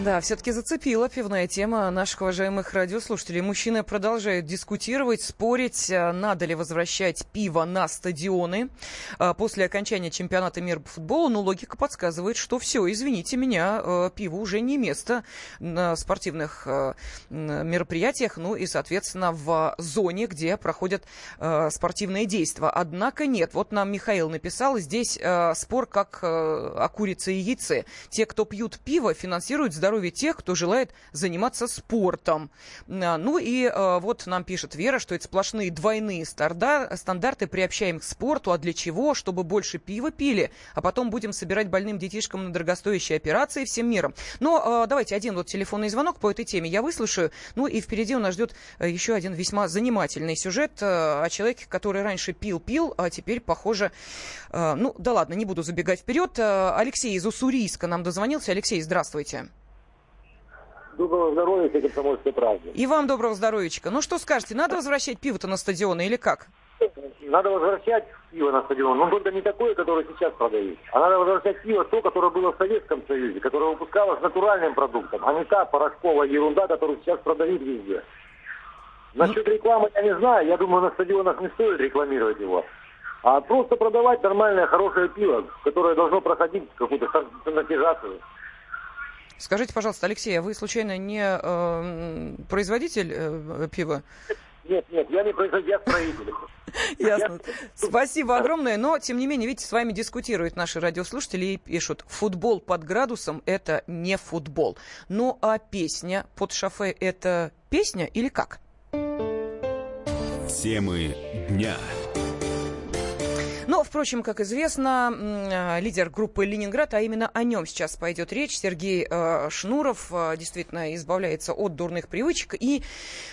Да, все-таки зацепила пивная тема наших уважаемых радиослушателей. Мужчины продолжают дискутировать, спорить, а, надо ли возвращать пиво на стадионы а, после окончания чемпионата мира по футболу. Но логика подсказывает, что все, извините меня, а, пиво уже не место на спортивных мероприятиях, ну и, соответственно, в зоне, где проходят спортивные действия. Однако нет, вот нам Михаил написал, здесь спор как о курице и яйце. Те, кто пьют пиво, финансируют здоровье тех, кто желает заниматься спортом. А, ну и а, вот нам пишет Вера, что это сплошные двойные стандарты, приобщаем к спорту. А для чего? Чтобы больше пива пили, а потом будем собирать больным детишкам на дорогостоящие операции всем миром. Но а, давайте один вот телефонный звонок по этой теме я выслушаю. Ну и впереди у нас ждет еще один весьма занимательный сюжет о человеке, который раньше пил-пил, а теперь, похоже... Ну, да ладно, не буду забегать вперед. Алексей из Уссурийска нам дозвонился. Алексей, здравствуйте. Доброго здоровья, все комсомольские праздники. И вам доброго здоровьечка. Ну что скажете, надо возвращать пиво-то на стадионы или как? Надо возвращать пиво на стадион, но только не такое, которое сейчас продают. А надо возвращать пиво то, которое было в Советском Союзе, которое выпускалось натуральным продуктом, а не та порошковая ерунда, которую сейчас продают везде. Насчет рекламы я не знаю, я думаю, на стадионах не стоит рекламировать его. А просто продавать нормальное, хорошее пиво, которое должно проходить какую-то санитизацию. Скажите, пожалуйста, Алексей, а вы случайно не э, производитель э, пива? Нет, нет, я не производитель, я строитель. Ясно. Спасибо огромное. Но, тем не менее, видите, с вами дискутируют наши радиослушатели и пишут, футбол под градусом – это не футбол. Ну, а песня под шофе – это песня или как? Темы дня. Но, впрочем, как известно, а, лидер группы «Ленинград», а именно о нем сейчас пойдет речь, Сергей э, Шнуров э, действительно избавляется от дурных привычек и,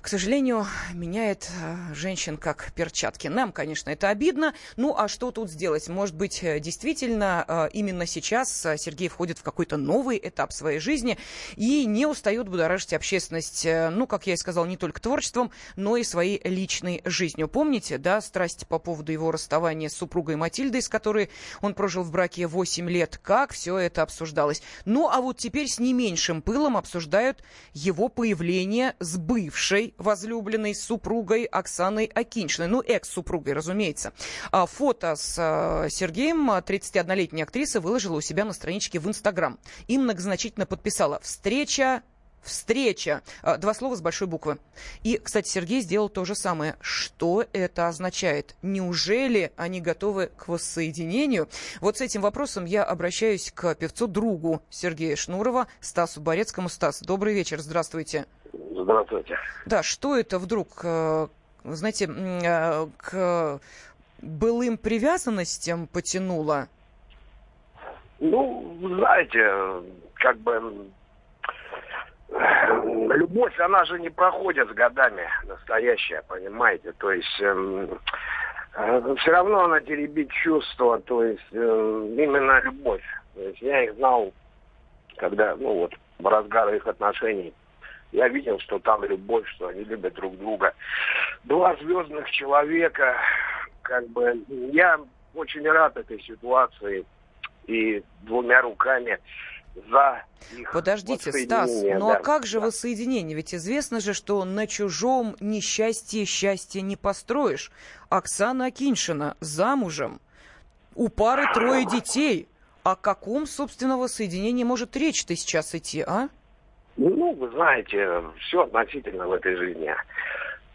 к сожалению, меняет э, женщин как перчатки. Нам, конечно, это обидно. Ну, а что тут сделать? Может быть, действительно, именно сейчас Сергей входит в какой-то новый этап своей жизни и не устает будоражить общественность, ну, как я и сказал, не только творчеством, но и своей личной жизнью. Помните, да, страсти по поводу его расставания с супругой супругой Матильдой, с которой он прожил в браке 8 лет. Как все это обсуждалось? Ну, а вот теперь с не меньшим пылом обсуждают его появление с бывшей возлюбленной супругой Оксаной Акиншиной. Ну, экс-супругой, разумеется. А фото с а, Сергеем 31-летняя актриса выложила у себя на страничке в Инстаграм. И многозначительно подписала «Встреча встреча. А, два слова с большой буквы. И, кстати, Сергей сделал то же самое. Что это означает? Неужели они готовы к воссоединению? Вот с этим вопросом я обращаюсь к певцу-другу Сергея Шнурова, Стасу Борецкому. Стас, добрый вечер, здравствуйте. Здравствуйте. Да, что это вдруг, э, знаете, э, к былым привязанностям потянуло? Ну, знаете, как бы любовь, она же не проходит с годами, настоящая, понимаете? То есть э, э, все равно она теребит чувства, то есть э, именно любовь. То есть я их знал, когда, ну вот, в разгар их отношений. Я видел, что там любовь, что они любят друг друга. Два звездных человека, как бы, я очень рад этой ситуации и двумя руками за их Подождите, Стас, ну а как же да. воссоединение? Ведь известно же, что на чужом несчастье счастье не построишь. Оксана Акиншина замужем, у пары трое детей. О каком, собственно, воссоединении может речь-то сейчас идти, а? Ну, вы знаете, все относительно в этой жизни.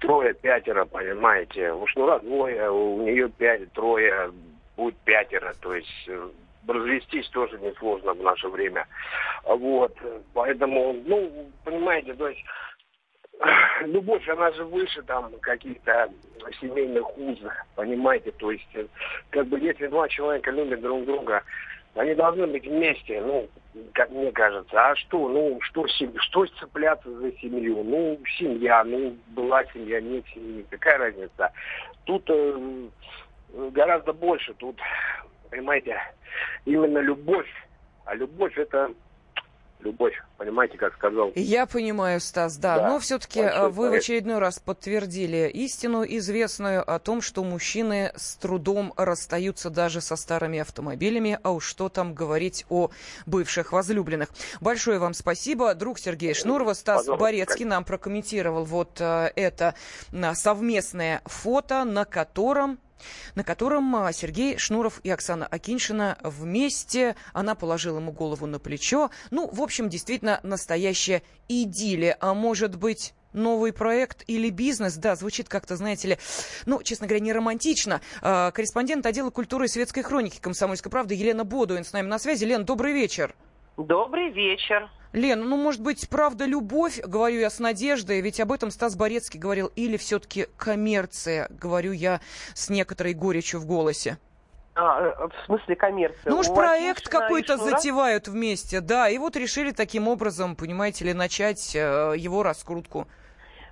Трое, пятеро, понимаете. У Шнура двое, у нее пять, трое, будет пятеро. То есть э, развестись тоже несложно в наше время. Вот, поэтому, ну, понимаете, то есть любовь, она же выше там каких-то семейных уз, понимаете, то есть как бы если два человека любят друг друга, они должны быть вместе, ну, как мне кажется. А что, ну, что, что цепляться за семью? Ну, семья, ну, была семья, нет семьи, какая разница? Тут э, гораздо больше, тут понимаете, именно любовь. А любовь это любовь. Понимаете, как сказал? Я понимаю, Стас, да. да но все-таки э, вы в очередной раз подтвердили истину известную о том, что мужчины с трудом расстаются даже со старыми автомобилями, а уж что там говорить о бывших возлюбленных. Большое вам спасибо. Друг Сергея Шнурова, Стас Пожалуйста. Борецкий нам прокомментировал вот э, это совместное фото, на котором на котором а, Сергей Шнуров и Оксана Акиншина вместе. Она положила ему голову на плечо. Ну, в общем, действительно, настоящая идиллия. А может быть новый проект или бизнес. Да, звучит как-то, знаете ли, ну, честно говоря, не романтично. А, корреспондент отдела культуры и светской хроники «Комсомольской правды» Елена Бодуин с нами на связи. Лен, добрый вечер. Добрый вечер. Лен, ну, может быть, правда любовь, говорю я с надеждой, ведь об этом Стас Борецкий говорил, или все-таки коммерция, говорю я с некоторой горечью в голосе. А, э, в смысле коммерция? Ну уж проект какой-то затевают вместе, да, и вот решили таким образом, понимаете ли, начать э, его раскрутку.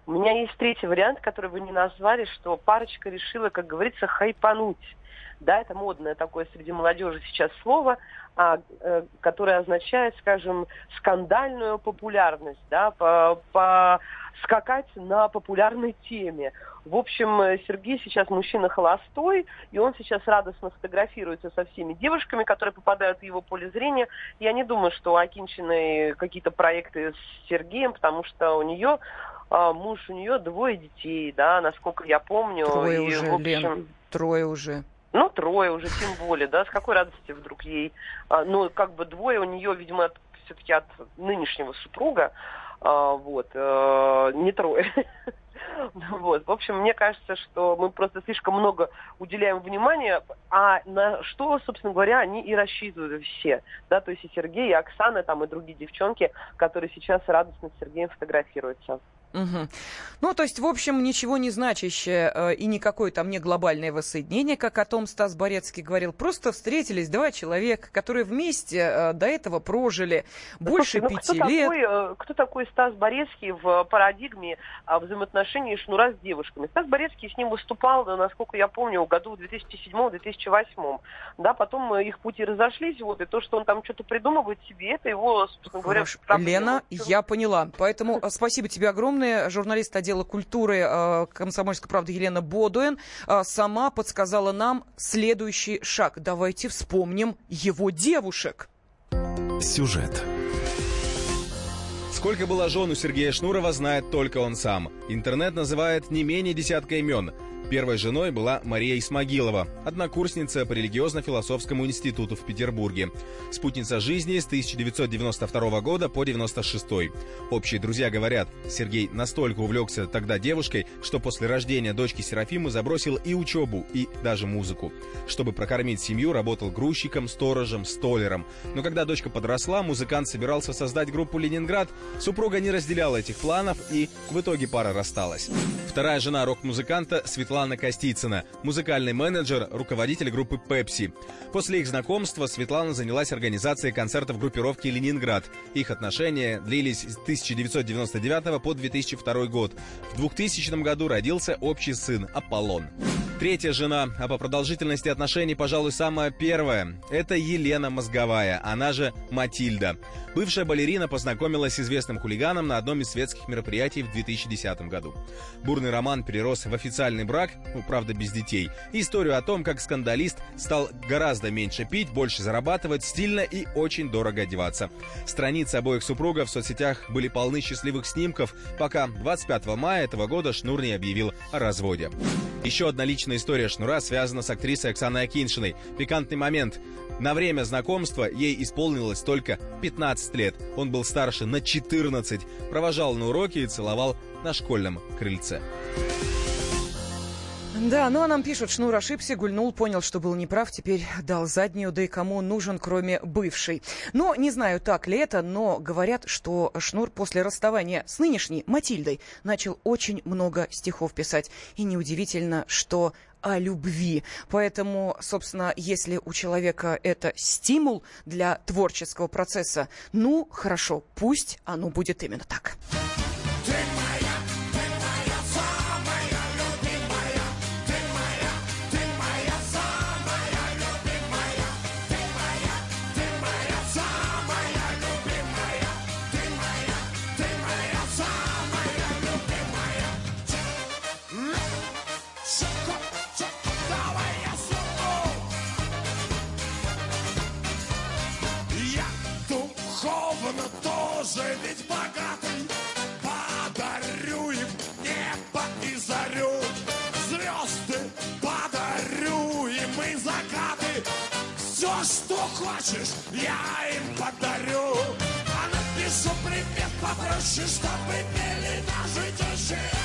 У меня есть третий вариант, который вы не назвали, что парочка решила, как говорится, хайпануть. Да, это модное такое среди молодежи сейчас слово, а, э, которое означает, скажем, скандальную популярность, да, по, по скакать на популярной теме. В общем, э, Сергей сейчас мужчина холостой, и он сейчас радостно фотографируется со всеми девушками, которые попадают в его поле зрения. Я не думаю, что у Акинчиной какие-то проекты с Сергеем, потому что у нее а, муж, у нее двое детей, да, насколько я помню. Трое и, уже, общем, Лен, трое уже. Ну, трое уже, тем более, да, с какой радости вдруг ей, а, ну, как бы двое у нее, видимо, все-таки от нынешнего супруга, а, вот, а, не трое. Вот. В общем, мне кажется, что мы просто слишком много уделяем внимания, а на что, собственно говоря, они и рассчитывают все. Да, то есть и Сергей, и Оксана, там, и другие девчонки, которые сейчас радостно с Сергеем фотографируются. Угу. Ну, то есть, в общем, ничего не значащее э, и никакое там не глобальное воссоединение, как о том Стас Борецкий говорил. Просто встретились два человека, которые вместе э, до этого прожили больше Слушай, ну, пяти кто лет. Такой, э, кто такой Стас Борецкий в парадигме э, взаимоотношений Шнура с девушками? Стас Борецкий с ним выступал, насколько я помню, в году в 2007-2008. Да, потом их пути разошлись, вот, и то, что он там что-то придумывает себе, это его, собственно говоря, Лена, я поняла. Поэтому э, спасибо тебе огромное огромное. Журналист отдела культуры э, «Комсомольской правды» Елена Бодуэн э, сама подсказала нам следующий шаг. Давайте вспомним его девушек. Сюжет. Сколько было жен у Сергея Шнурова, знает только он сам. Интернет называет не менее десятка имен. Первой женой была Мария Исмагилова, однокурсница по религиозно-философскому институту в Петербурге. Спутница жизни с 1992 года по 96. Общие друзья говорят, Сергей настолько увлекся тогда девушкой, что после рождения дочки Серафимы забросил и учебу, и даже музыку. Чтобы прокормить семью, работал грузчиком, сторожем, столером. Но когда дочка подросла, музыкант собирался создать группу «Ленинград», супруга не разделяла этих планов, и в итоге пара рассталась. Вторая жена рок-музыканта Светлана Светлана Костицына, музыкальный менеджер, руководитель группы «Пепси». После их знакомства Светлана занялась организацией концертов группировки «Ленинград». Их отношения длились с 1999 по 2002 год. В 2000 году родился общий сын Аполлон. Третья жена, а по продолжительности отношений, пожалуй, самая первая, это Елена Мозговая, она же Матильда. Бывшая балерина познакомилась с известным хулиганом на одном из светских мероприятий в 2010 году. Бурный роман перерос в официальный брак, ну, правда, без детей. Историю о том, как скандалист стал гораздо меньше пить, больше зарабатывать, стильно и очень дорого одеваться. Страницы обоих супругов в соцсетях были полны счастливых снимков, пока 25 мая этого года Шнур не объявил о разводе. Еще одна личная история Шнура связана с актрисой Оксаной Акиншиной. Пикантный момент. На время знакомства ей исполнилось только 15 лет. Он был старше на 14, провожал на уроки и целовал на школьном крыльце. Да, ну а нам пишут, Шнур ошибся, гульнул, понял, что был неправ, теперь дал заднюю, да и кому нужен, кроме бывшей. Но не знаю, так ли это, но говорят, что Шнур после расставания с нынешней Матильдой начал очень много стихов писать. И неудивительно, что о любви. Поэтому, собственно, если у человека это стимул для творческого процесса, ну, хорошо, пусть оно будет именно так. все, что хочешь, я им подарю. А напишу привет попроще, чтобы пели наши тещи.